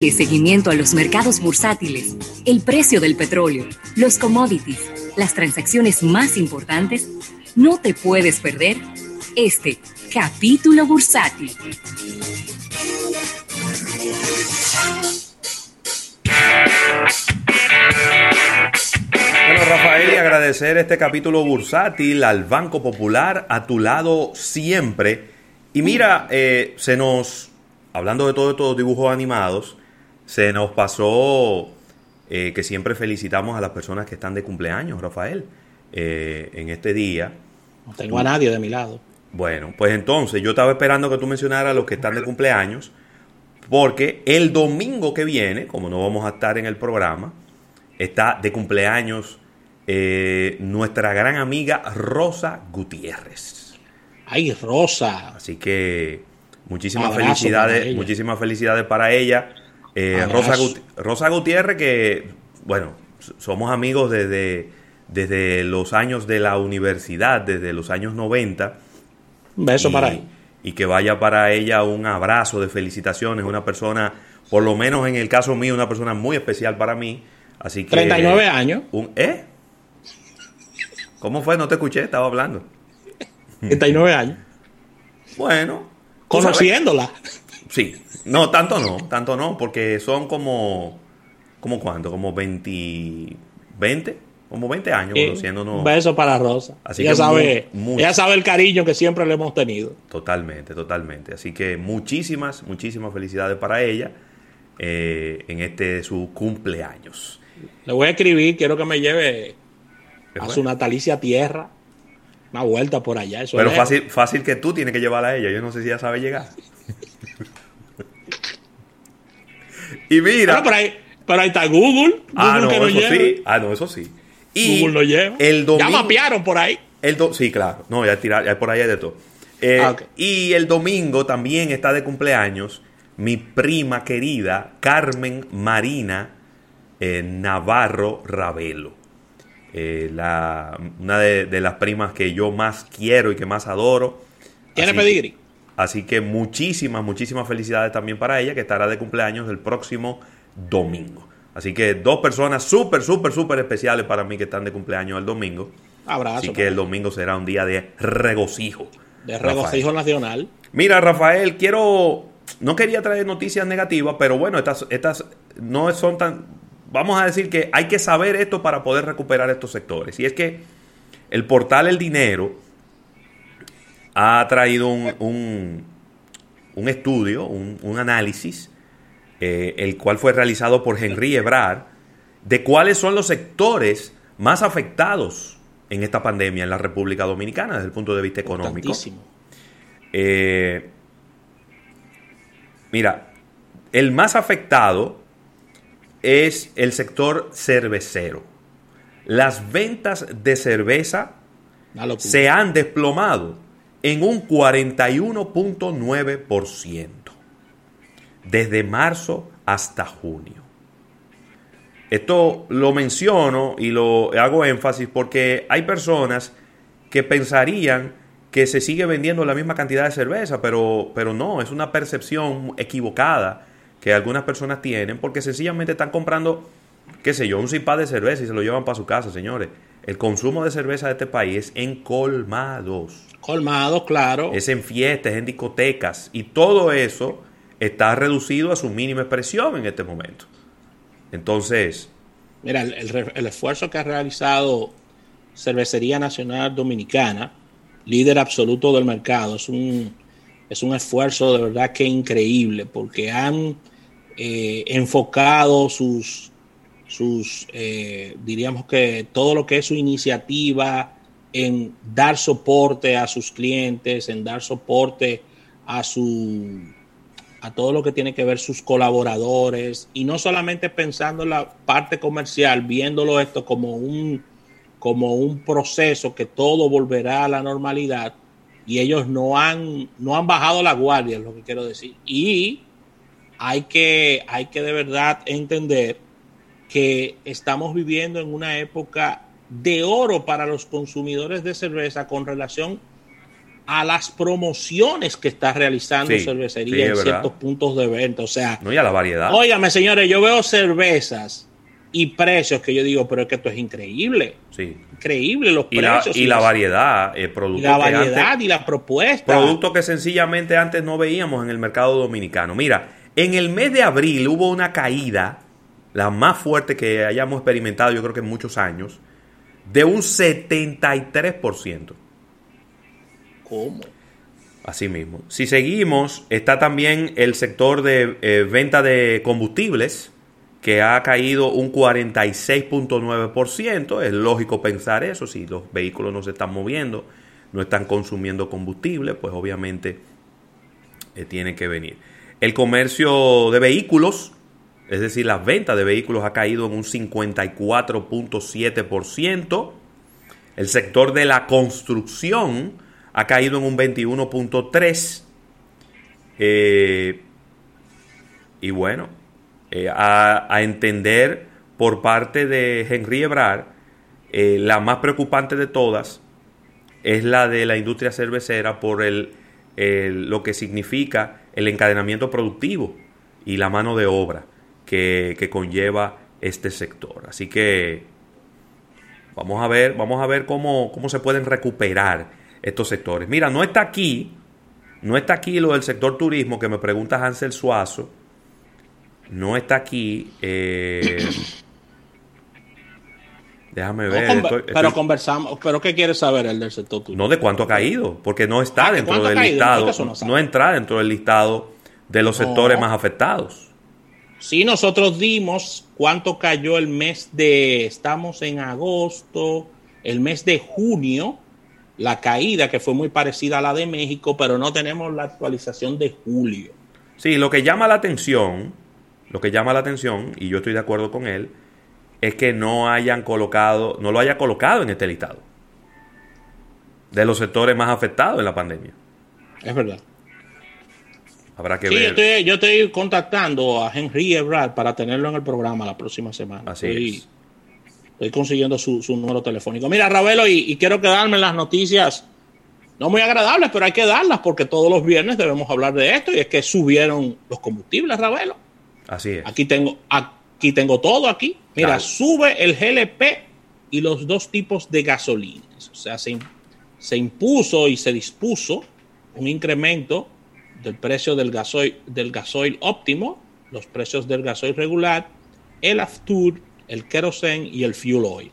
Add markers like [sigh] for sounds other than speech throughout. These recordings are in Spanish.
seguimiento a los mercados bursátiles, el precio del petróleo, los commodities, las transacciones más importantes, no te puedes perder este capítulo bursátil. Bueno, Rafael, y agradecer este capítulo bursátil al Banco Popular a tu lado siempre. Y mira, eh, se nos, hablando de todos estos dibujos animados, se nos pasó eh, que siempre felicitamos a las personas que están de cumpleaños, Rafael, eh, en este día. No tengo a nadie de mi lado. Bueno, pues entonces yo estaba esperando que tú mencionaras a los que están de cumpleaños, porque el domingo que viene, como no vamos a estar en el programa, está de cumpleaños eh, nuestra gran amiga Rosa Gutiérrez. Ay, Rosa. Así que muchísimas felicidades, muchísimas felicidades para ella. Eh, Rosa, Gutiérrez, que, bueno, somos amigos desde, desde los años de la universidad, desde los años 90. Un beso para ella. Y que vaya para ella un abrazo de felicitaciones, una persona, por lo menos en el caso mío, una persona muy especial para mí. Así que, 39 años. Un, ¿Eh? ¿Cómo fue? No te escuché, estaba hablando. 39 años. Bueno. Conociéndola. Sí, no, tanto no, tanto no, porque son como, ¿como cuánto? Como 20, 20, como 20 años conociéndonos. Un beso para Rosa. Así ella, sabe, ella sabe el cariño que siempre le hemos tenido. Totalmente, totalmente. Así que muchísimas, muchísimas felicidades para ella eh, en este su cumpleaños. Le voy a escribir, quiero que me lleve a su natalicia tierra. Una vuelta por allá. Pero fácil, fácil que tú tienes que llevarla a ella. Yo no sé si ella sabe llegar. Y mira. Ah, pero, ahí, está Google. ah, no, eso sí. Ah, no, eso sí. Y Google lo lleva. El domingo, ya mapearon por ahí. El sí, claro. No, ya, tirar, ya por ahí hay de todo. Eh, ah, y el domingo también está de cumpleaños mi prima querida Carmen Marina eh, Navarro Ravelo. Eh, la, una de, las primas que yo más quiero y que más adoro. ¿Tiene pedigrí? Así que muchísimas, muchísimas felicidades también para ella, que estará de cumpleaños el próximo domingo. Así que dos personas súper, súper, súper especiales para mí que están de cumpleaños el domingo. Abrazo. Así que el domingo será un día de regocijo. De regocijo nacional. Mira, Rafael, quiero. No quería traer noticias negativas, pero bueno, estas, estas no son tan. Vamos a decir que hay que saber esto para poder recuperar estos sectores. Y es que el portal El Dinero ha traído un, un, estudio, un, análisis, eh, el cual fue realizado por Henry Ebrard, de cuáles son los sectores más afectados en esta pandemia en la República Dominicana desde el punto de vista económico. Eh, mira, el más afectado es el sector cervecero. Las ventas de cerveza se han desplomado en un 41.9% desde marzo hasta junio. Esto lo menciono y lo hago énfasis porque hay personas que pensarían que se sigue vendiendo la misma cantidad de cerveza, pero, pero no, es una percepción equivocada que algunas personas tienen porque sencillamente están comprando, qué sé yo, un cipá de cerveza y se lo llevan para su casa, señores. El consumo de cerveza de este país es en colmados. Colmados, claro. Es en fiestas, en discotecas. Y todo eso está reducido a su mínima expresión en este momento. Entonces... Mira, el, esfuerzo que ha realizado Cervecería Nacional Dominicana, líder absoluto del mercado, es un, es un esfuerzo de verdad que increíble, porque han eh, enfocado sus, sus eh, diríamos que todo lo que es su iniciativa en dar soporte a sus clientes, en dar soporte a su a todo lo que tiene que ver sus colaboradores y no solamente pensando en la parte comercial, viéndolo esto como un como un proceso que todo volverá a la normalidad y ellos no han no han bajado la guardia, es lo que quiero decir. Y hay que hay que de verdad entender que estamos viviendo en una época de oro para los consumidores de cerveza con relación a las promociones que está realizando cervecería en ciertos puntos de venta. O sea, no, y a la variedad. Óigame, señores, yo veo cervezas y precios que yo digo, pero es que esto es increíble. Sí. Increíble los y precios. La, y, la variedad, eh, productos. la variedad y la propuesta. Productos que sencillamente antes no veíamos en el mercado dominicano. Mira, en el mes de abril hubo una caída, la más fuerte que hayamos experimentado, yo creo que en muchos años, de un 73%. ¿Cómo? Así mismo. Si seguimos, está también el sector de eh, venta de combustibles, que ha caído un 46.9%. Es lógico pensar eso, si los vehículos no se están moviendo, no están consumiendo combustible, pues obviamente eh, tiene que venir. El comercio de vehículos, es decir, las ventas de vehículos ha caído en un 54.7%. El sector de la construcción ha caído en un 21.3%. Eh, y bueno, eh, a, entender por parte de Henry Ebrard, eh, la más preocupante de todas es la de la industria cervecera por el, lo que significa el encadenamiento productivo y la mano de obra que, que, conlleva este sector. Así que vamos a ver, vamos a ver cómo, cómo se pueden recuperar estos sectores. Mira, no está aquí, no está aquí lo del sector turismo que me pregunta Hansel Suazo no está aquí. Eh, [coughs] déjame ver. pero conversamos. ¿Pero qué quiere saber el del sector turismo? No de cuánto ha caído, porque no está ah, dentro del listado. No, entra dentro del listado de los sectores más afectados. Sí, nosotros dimos cuánto cayó el mes de. Estamos en agosto, el mes de junio. La caída que fue muy parecida a la de México, pero no tenemos la actualización de julio. Sí, lo que llama la atención lo que llama la atención, y yo estoy de acuerdo con él, es que no hayan colocado, no lo haya colocado en este listado de los sectores más afectados en la pandemia. Es verdad. Habrá que ver. Yo estoy, contactando a Henry Ebrard para tenerlo en el programa la próxima semana. Así estoy, es. Estoy consiguiendo su, número telefónico. Mira, Ravelo, y, y, quiero quedarme en las noticias, no muy agradables, pero hay que darlas porque todos los viernes debemos hablar de esto y es que subieron los combustibles, Ravelo. Así es. Aquí tengo, aquí tengo todo aquí. Mira, sube el GLP y los dos tipos de gasolinas. O sea, se, se impuso y se dispuso un incremento del precio del gasoil, del gasoil óptimo, los precios del gasoil regular, el Aftur, el kerosene y el fuel oil.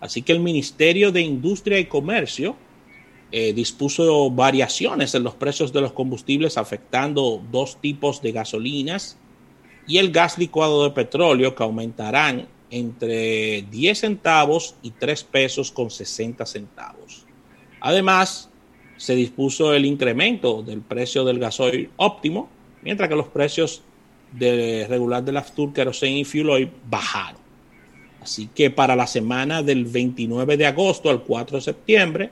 Así que el Ministerio de Industria y Comercio eh, dispuso variaciones en los precios de los combustibles afectando dos tipos de gasolinas y el gas licuado de petróleo que aumentarán entre 10 centavos y 3 pesos con 60 centavos. Además, se dispuso el incremento del precio del gasoil óptimo, mientras que los precios de regular de la kerosene y fuel oil bajaron. Así que para la semana del 29 de agosto al 4 de septiembre,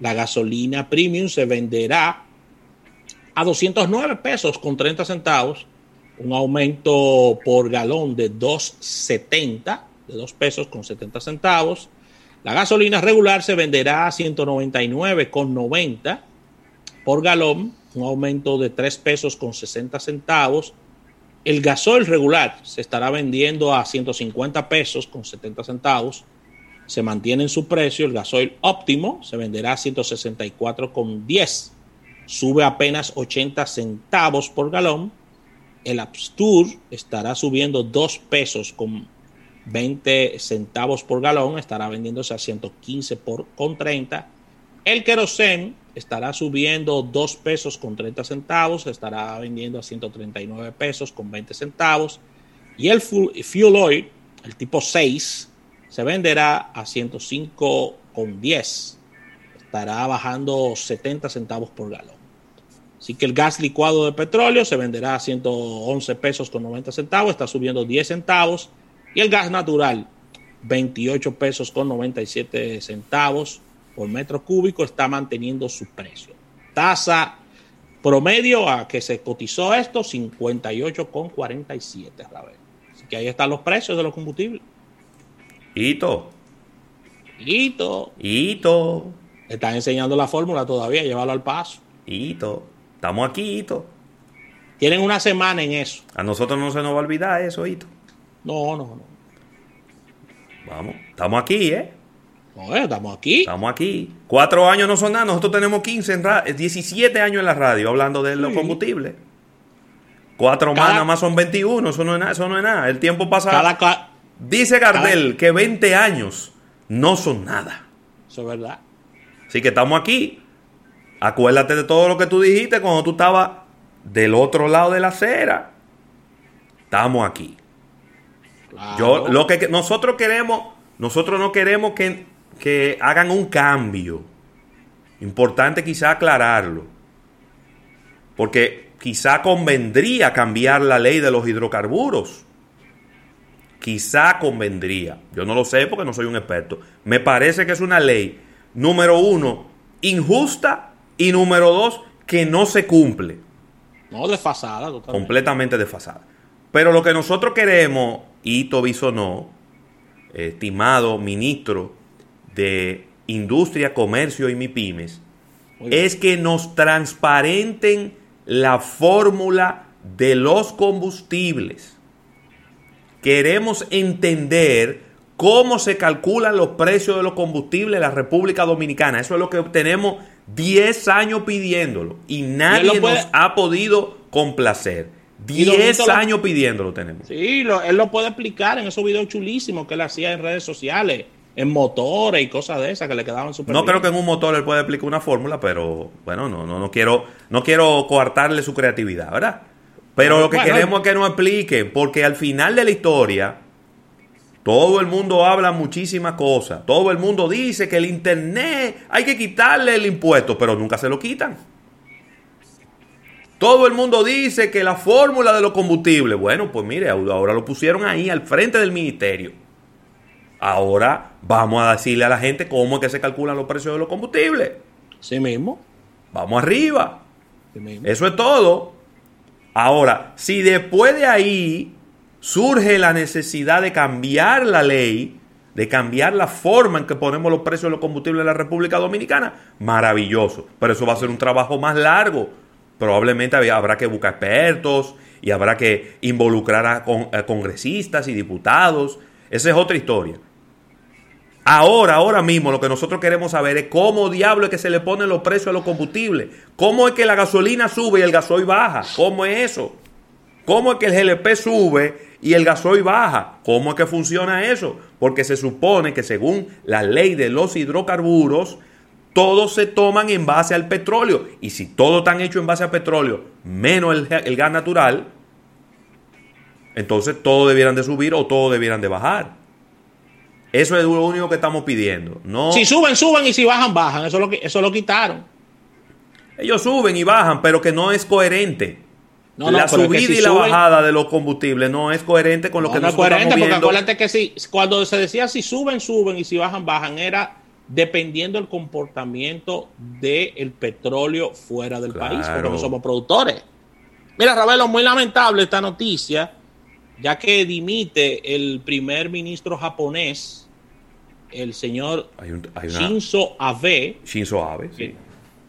la gasolina premium se venderá a 209 pesos con 30 centavos un aumento por galón de 2.70, de 2 pesos con 70 centavos. La gasolina regular se venderá a 199,90 por galón, un aumento de 3 pesos con 60 centavos. El gasoil regular se estará vendiendo a 150 pesos con 70 centavos. Se mantiene en su precio. El gasoil óptimo se venderá a 164,10. Sube apenas 80 centavos por galón el Abstur estará subiendo 2 pesos con 20 centavos por galón, estará vendiéndose a 115 por, con 30. El querosén estará subiendo 2 pesos con 30 centavos, estará vendiendo a 139 pesos con 20 centavos. Y el fuel oil, el tipo 6, se venderá a 105 con 10. Estará bajando 70 centavos por galón. Así que el gas licuado de petróleo se venderá a 111 pesos con 90 centavos, está subiendo 10 centavos. Y el gas natural, 28 pesos con 97 centavos por metro cúbico, está manteniendo su precio. Tasa promedio a que se cotizó esto, 58 con 47, Así que ahí están los precios de los combustibles. Hito. Hito. Hito. Están enseñando la fórmula todavía, llévalo al paso. Hito, estamos aquí, Hito. Tienen una semana en eso. A nosotros no se nos va a olvidar eso, Hito. No, no, no. Vamos, estamos aquí, ¿eh? No, eh, estamos aquí. Estamos aquí. Cuatro años no son nada. Nosotros tenemos 15 en ra- 17 años en la radio hablando de los Sí. combustibles. Cuatro más nada más son 21. Eso no es nada. Eso no es nada. El tiempo pasa. Cada, Dice Gardel que 20 años no son nada. Eso es verdad. Así que estamos aquí. Acuérdate de todo lo que tú dijiste cuando tú estabas del otro lado de la acera. Estamos aquí. Claro. Yo, lo que que nosotros queremos, nosotros no queremos que, que hagan un cambio. Importante quizá aclararlo. Porque quizá convendría cambiar la ley de los hidrocarburos. Quizá convendría. Yo no lo sé porque no soy un experto. Me parece que es una ley, número uno, injusta y número dos, que no se cumple No, desfasada totalmente. completamente desfasada. Pero lo que nosotros queremos, Ito Bisonó, estimado ministro de Industria, Comercio y MIPIMES, es que nos transparenten la fórmula de los combustibles. Queremos entender cómo se calculan los precios de los combustibles en la República Dominicana. Eso es lo que tenemos 10 años pidiéndolo y nadie puede- nos ha podido complacer. Y lo 10 bonito lo- años pidiéndolo tenemos. Sí, lo- él lo puede explicar en esos videos chulísimos que él hacía en redes sociales, en motores y cosas de esas que le quedaban súper No bien. creo que en un motor él pueda explicar una fórmula, pero bueno, no, no, no quiero, no quiero coartarle su creatividad, ¿verdad? Pero No, lo que bueno. queremos es que nos expliquen, porque al final de la historia, todo el mundo habla muchísimas cosas. Todo el mundo dice que el internet hay que quitarle el impuesto, pero nunca se lo quitan. Todo el mundo dice que la fórmula de los combustibles, bueno, pues mire, ahora lo pusieron ahí al frente del ministerio. Ahora vamos a decirle a la gente cómo es que se calculan los precios de los combustibles. Sí mismo. Vamos arriba. sí mismo. Eso es todo. Ahora, si después de ahí surge la necesidad de cambiar la ley, de cambiar la forma en que ponemos los precios de los combustibles en la República Dominicana, maravilloso. Pero eso va a ser un trabajo más largo. Probablemente habrá que buscar expertos y habrá que involucrar a, con- a congresistas y diputados. Esa es otra historia. Ahora, ahora mismo, lo que nosotros queremos saber es cómo diablo es que se le ponen los precios a los combustibles. ¿Cómo es que la gasolina sube y el gasoil baja? ¿Cómo es eso? ¿Cómo es que el GLP sube y el gasoil baja? ¿Cómo es que funciona eso? Porque se supone que según la ley de los hidrocarburos, todos se toman en base al petróleo. Y si todos están hechos en base al petróleo, menos el, el gas natural, entonces todos debieran de subir o todos debieran de bajar. Eso es lo único que estamos pidiendo. No, Si suben, suben y si bajan, bajan. Eso lo, eso lo quitaron. ellos suben y bajan, pero que no es coherente. No, no, la es que subida si y la suben- bajada de los combustibles no es coherente con lo No, que no es nosotros coherente, estamos porque viendo. acuérdate que si, cuando se decía si suben, suben y si bajan, bajan, era dependiendo del comportamiento del petróleo fuera del Claro. país, porque no somos productores. Mira, Ravelo, muy lamentable esta noticia, ya que dimite el primer ministro japonés, el señor Hay, un- hay una Shinzo Abe, Shinzo Abe, sí.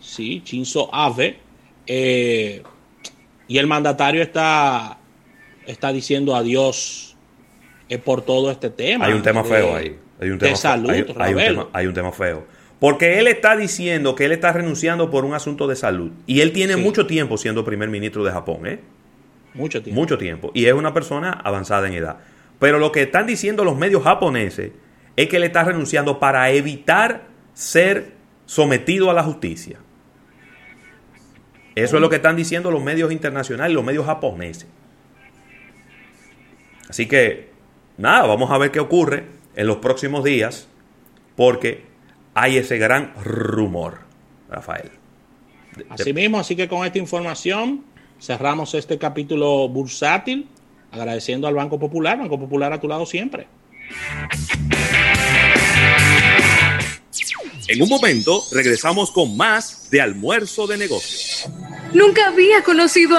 sí, Shinzo Abe, eh, y el mandatario está, está diciendo adiós eh, por todo este tema. Hay un tema de- feo ahí. Hay un tema de salud, hay, hay un tema, hay un tema feo. Porque él está diciendo que él está renunciando por un asunto de salud. Y él tiene Sí. mucho tiempo siendo primer ministro de Japón, ¿eh? Mucho tiempo. Mucho tiempo. Y es una persona avanzada en edad. Pero lo que están diciendo los medios japoneses es que él está renunciando para evitar ser sometido a la justicia. Eso es lo que están diciendo los medios internacionales, los medios japoneses. Así que, nada, vamos a ver qué ocurre en los próximos días, porque hay ese gran rumor, Rafael. De- de- Así mismo, así que con esta información cerramos este capítulo bursátil, agradeciendo al Banco Popular, Banco Popular a tu lado siempre. En un momento regresamos con más de almuerzo de negocios. Nunca había conocido